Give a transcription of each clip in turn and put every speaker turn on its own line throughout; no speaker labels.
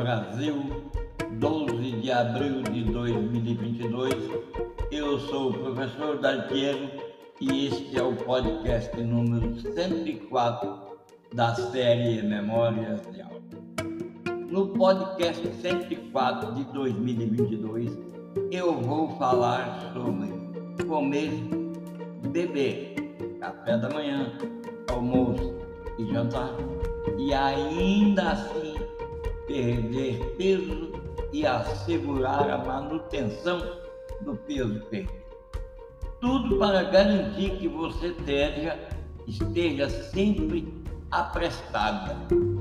Brasil, 12 de abril de 2022. Eu sou o professor Daltiero e este é o podcast número 104 da série Memórias de Aula. No podcast 104 de 2022, eu vou falar sobre comer, beber, café da manhã, almoço e jantar, e ainda assim perder peso e assegurar a manutenção do peso perdido. Tudo para garantir que você esteja, esteja sempre aprestada,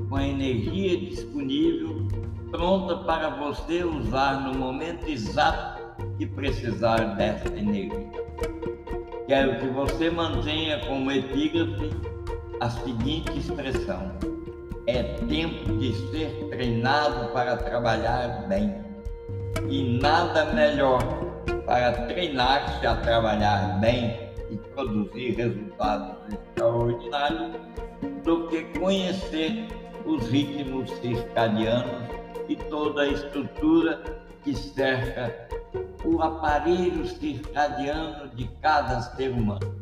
com a energia disponível, pronta para você usar no momento exato que precisar dessa energia. Quero que você mantenha como epígrafe a seguinte expressão: é tempo de ser treinado para trabalhar bem. E nada melhor para treinar-se a trabalhar bem e produzir resultados extraordinários do que conhecer os ritmos circadianos e toda a estrutura que cerca o aparelho circadiano de cada ser humano.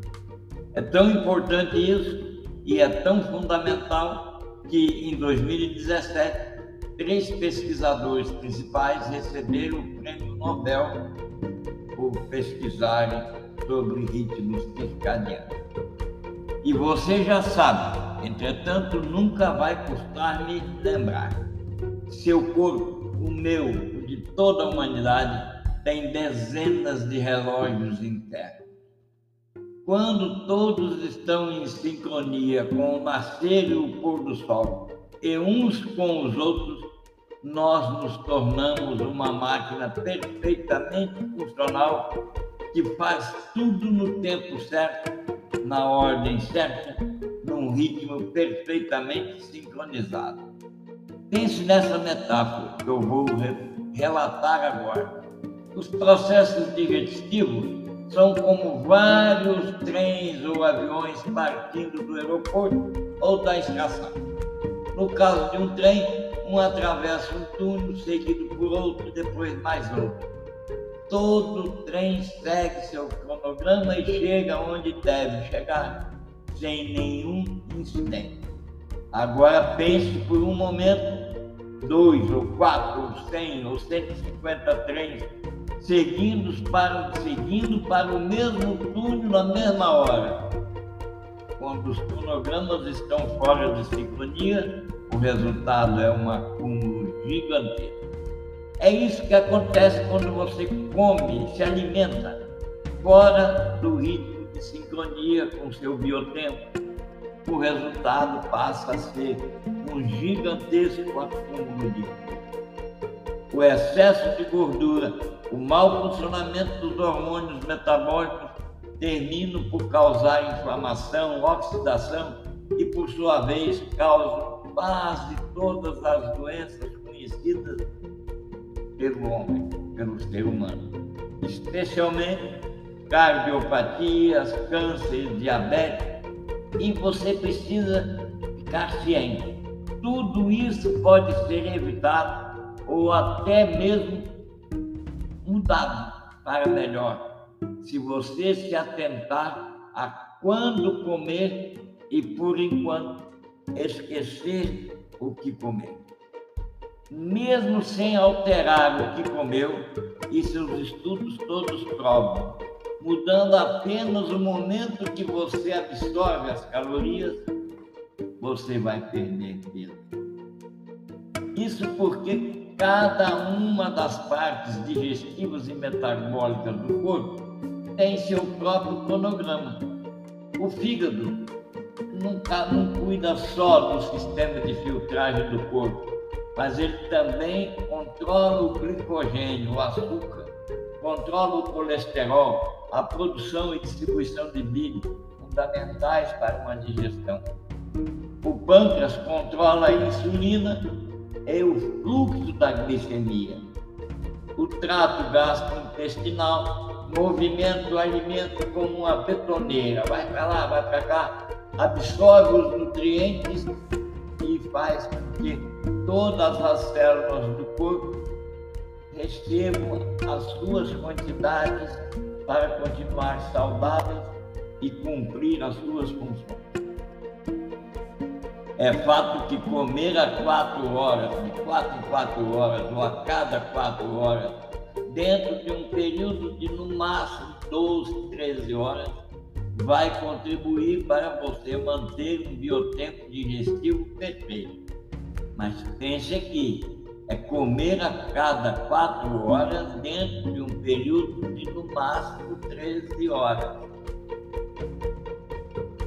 É tão importante isso e é tão fundamental que em 2017 três pesquisadores principais receberam o prêmio Nobel por pesquisarem sobre ritmos circadianos. E você já sabe, entretanto, nunca vai custar-me lembrar. Seu corpo, o meu, o de toda a humanidade, tem dezenas de relógios internos. Quando todos estão em sincronia com o nascer e o pôr do sol, e uns com os outros, nós nos tornamos uma máquina perfeitamente funcional que faz tudo no tempo certo, na ordem certa, num ritmo perfeitamente sincronizado. Pense nessa metáfora que eu vou relatar agora. Os processos digestivos são como vários trens ou aviões partindo do aeroporto ou da estação. No caso de um trem, um atravessa um túnel, seguido por outro, depois mais outro. Todo trem segue seu cronograma e chega onde deve chegar, sem nenhum incidente. Agora pense por um momento, dois ou quatro ou cem ou cento e cinquenta trens seguindo para, seguindo para o mesmo túnel na mesma hora. Quando os cronogramas estão fora de sincronia, o resultado é um acúmulo gigantesco. É isso que acontece quando você come, se alimenta fora do ritmo de sincronia com seu biotempo. O resultado passa a ser um gigantesco acúmulo de o excesso de gordura, o mau funcionamento dos hormônios metabólicos terminam por causar inflamação, oxidação e, por sua vez, causam quase todas as doenças conhecidas pelo homem, pelo ser humano, especialmente cardiopatias, câncer, diabetes, e você precisa ficar ciente. Tudo isso pode ser evitado ou até mesmo mudado para melhor, se você se atentar a quando comer e, por enquanto, esquecer o que comer. Mesmo sem alterar o que comeu, e seus estudos todos provam, mudando apenas o momento que você absorve as calorias, você vai perder peso. Isso porque Cada uma das partes digestivas e metabólicas do corpo tem seu próprio cronograma. O fígado nunca, não cuida só do sistema de filtragem do corpo, mas ele também controla o glicogênio, o açúcar, controla o colesterol, a produção e distribuição de bile, fundamentais para uma digestão. O pâncreas controla a insulina é o fluxo da glicemia. O trato gastrointestinal movimenta o alimento como uma betoneira, vai para lá, vai para cá, absorve os nutrientes e faz com que todas as células do corpo recebam as suas quantidades para continuar saudáveis e cumprir as suas funções. É fato que comer a quatro horas, de quatro em quatro horas, ou a cada quatro horas, dentro de um período de no máximo 12, 13 horas, vai contribuir para você manter um biotempo digestivo perfeito. Mas pense aqui, é comer a cada quatro horas dentro de um período de no máximo 13 horas.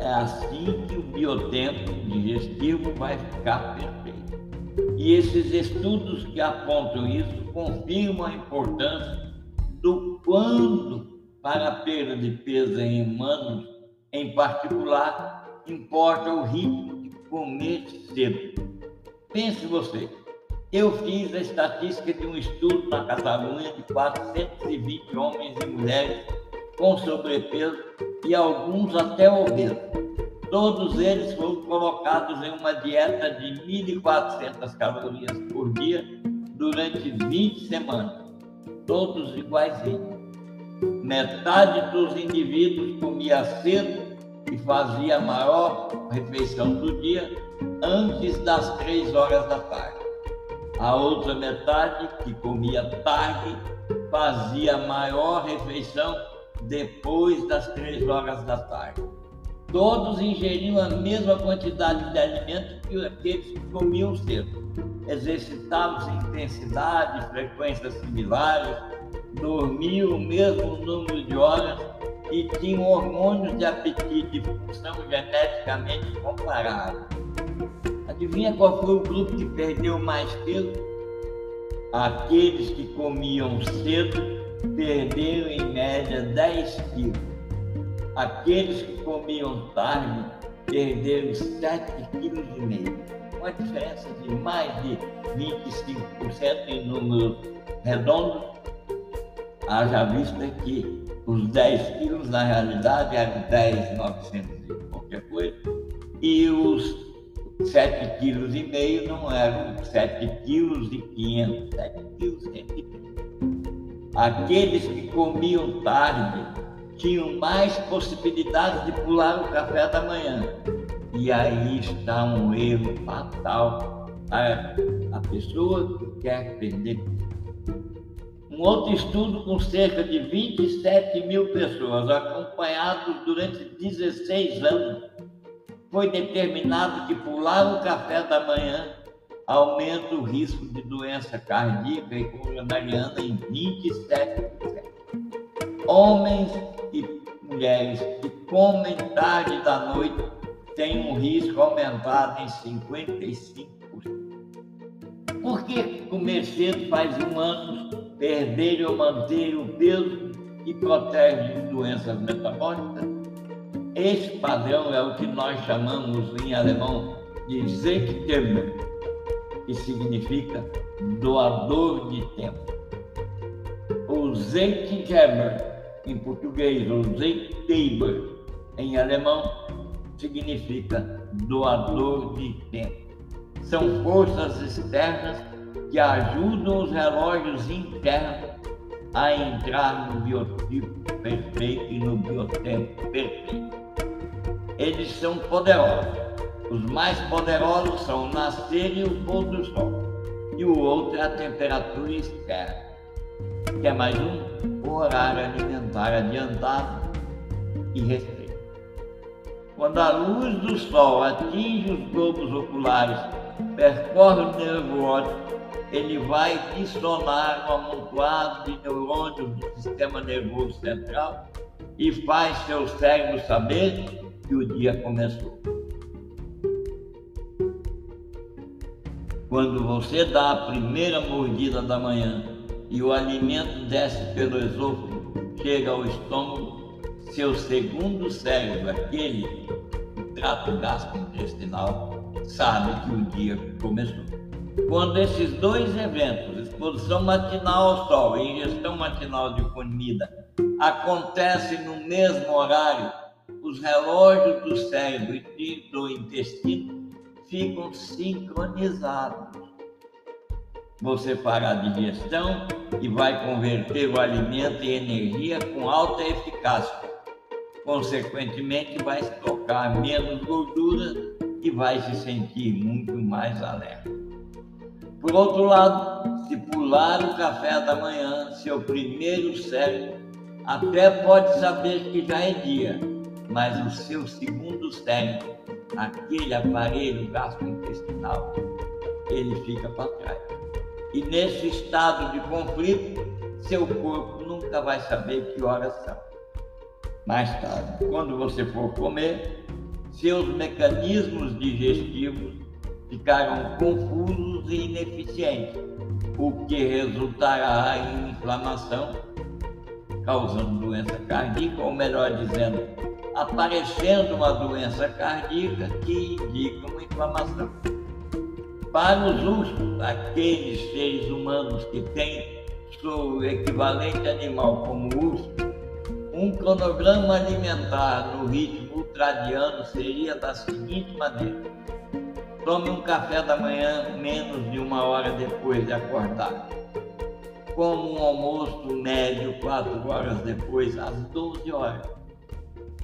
É assim que o biotempo digestivo vai ficar perfeito. E esses estudos que apontam isso confirmam a importância do quando para a perda de peso em humanos, em particular, importa o ritmo de comer cedo. Pense você, eu fiz a estatística de um estudo na Catalunha de 420 homens e mulheres com sobrepeso e alguns até obesos. Todos eles foram colocados em uma dieta de 1.400 calorias por dia durante 20 semanas, todos iguaizinhos. Metade dos indivíduos comia cedo e fazia a maior refeição do dia antes das três horas da tarde. A outra metade, que comia tarde, fazia a maior refeição depois das três horas da tarde. Todos ingeriam a mesma quantidade de alimento que aqueles que comiam cedo. Exercitavam-se intensidade, frequências similares, dormiam o mesmo número de horas e tinham hormônios de apetite e função geneticamente comparáveis. Adivinha qual foi o grupo que perdeu mais peso? Aqueles que comiam cedo perderam em média 10 quilos. Aqueles que comiam tarde perderam 7,5 kg. Uma diferença de mais de 25% em números redondos. Haja vista que os 10 quilos na realidade eram 10,900 e qualquer coisa. E os 7,5 kg não eram 7,5 kg, 7 quilos 130 Aqueles que comiam tarde tinham mais possibilidades de pular o café da manhã. E aí está um erro fatal para a pessoa que quer perder um outro estudo com cerca de 27 mil pessoas, acompanhados durante 16 anos, foi determinado que pular o café da manhã aumenta o risco de doença cardíaca e coronariana em 27%. Homens e mulheres que comem tarde da noite têm um risco aumentado em 55%. Por que comer cedo faz humanos perderem ou manterem o peso e protege de doenças metabólicas? Esse padrão é o que nós chamamos em alemão de Zeitgeber, que significa doador de tempo. O Zeitgeber, em português, ou Zeitgeber, em alemão, significa doador de tempo. São forças externas que ajudam os relógios internos a entrar no biotipo perfeito e no biotempo perfeito. Eles são poderosos os mais poderosos são o nascer e o pôr do sol, e o outro é a temperatura externa, que é mais um o horário alimentar adiantado e restrito. Quando a luz do sol atinge os globos oculares, percorre o nervo óptico, ele vai dissonar o amontoado de neurônios do sistema nervoso central e faz seu cérebro saber que o dia começou. Quando você dá a primeira mordida da manhã e o alimento desce pelo esôfago, chega ao estômago, seu segundo cérebro, aquele trato gastrointestinal, sabe que o dia começou. Quando esses dois eventos, exposição matinal ao sol e ingestão matinal de comida, acontecem no mesmo horário, os relógios do cérebro e do intestino ficam sincronizados. Você fará a digestão e vai converter o alimento em energia com alta eficácia. Consequentemente, vai estocar menos gordura e vai se sentir muito mais alerta. Por outro lado, se pular o café da manhã, seu primeiro cérebro até pode saber que já é dia, mas o seu segundo cérebro, aquele aparelho gastrointestinal, ele fica para trás. E nesse estado de conflito, seu corpo nunca vai saber que horas são. Mais tarde, quando você for comer, seus mecanismos digestivos ficarão confusos e ineficientes, o que resultará em inflamação, causando doença cardíaca, ou melhor dizendo, aparecendo uma doença cardíaca que indica uma inflamação. Para os ursos, aqueles seres humanos que têm seu equivalente animal como urso, um cronograma alimentar no ritmo ultradiano seria da seguinte maneira: tome um café da manhã menos de uma hora depois de acordar. Como um almoço médio quatro horas depois, às 12 horas.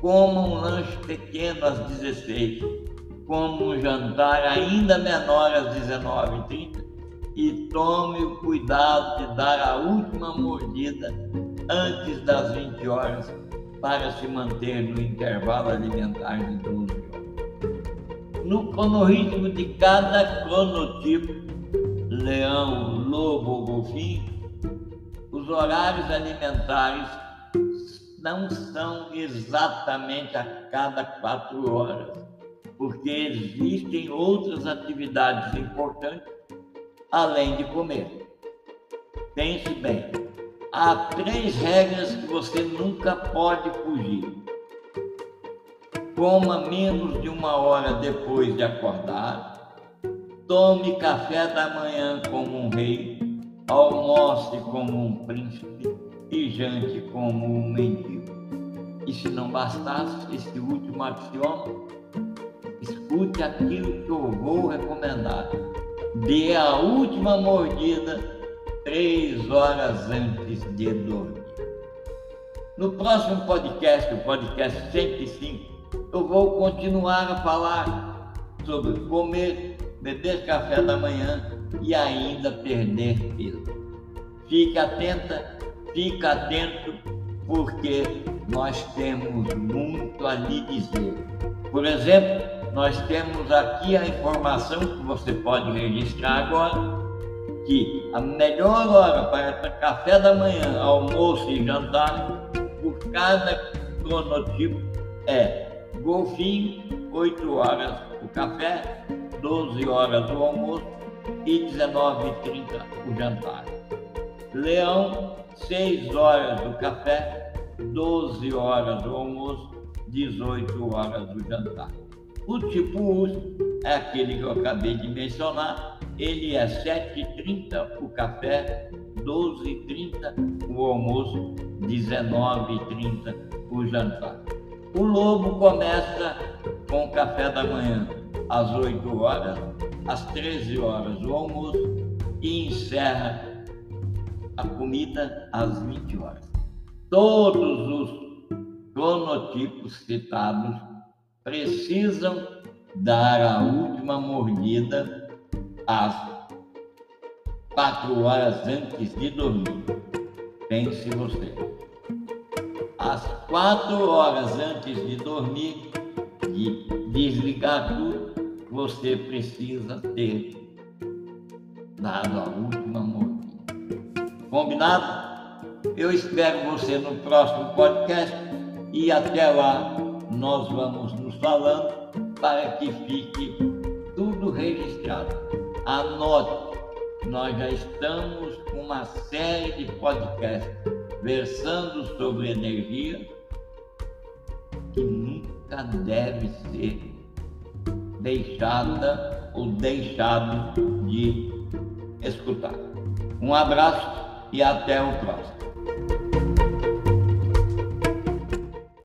Coma um lanche pequeno às 16 como um jantar ainda menor às 19h30 e tome o cuidado de dar a última mordida antes das 20 horas para se manter no intervalo alimentar de 12 horas. No cronoritmo de cada cronotipo, leão, lobo ou golfinho, os horários alimentares não são exatamente a cada quatro horas porque existem outras atividades importantes além de comer. Pense bem, há três regras que você nunca pode fugir. Coma menos de uma hora depois de acordar. Tome café da manhã como um rei. Almoce como um príncipe e jante como um mendigo. E se não bastasse esse último axioma, escute aquilo que eu vou recomendar. Dê a última mordida três horas antes de dormir. No próximo podcast, o podcast 105, eu vou continuar a falar sobre comer, beber café da manhã e ainda perder peso. Fique atenta, fique atento, porque nós temos muito a lhe dizer. Por exemplo, nós temos aqui a informação que você pode registrar agora, que a melhor hora para café da manhã, almoço e jantar, por cada cronotipo é golfinho, 8 horas o café, 12 horas o almoço e 19h30 o jantar. Leão, 6 horas o café, 12 horas o almoço, 18 horas o jantar. O tipo uso é aquele que eu acabei de mencionar, ele é 7h30 o café, 12h30 o almoço, 19h30 o jantar. O lobo começa com o café da manhã às 8 horas, às 13 horas o almoço e encerra a comida às 20 horas. Todos os cronotipos citados precisam dar a última mordida às quatro horas antes de dormir. Pense você. Às quatro horas antes de dormir, de desligar tudo, você precisa ter dado a última. Combinado? Eu espero você no próximo podcast e até lá nós vamos nos falando para que fique tudo registrado. Anote, nós já estamos com uma série de podcasts versando sobre energia que nunca deve ser deixada ou deixado de escutar. Um abraço e até o próximo.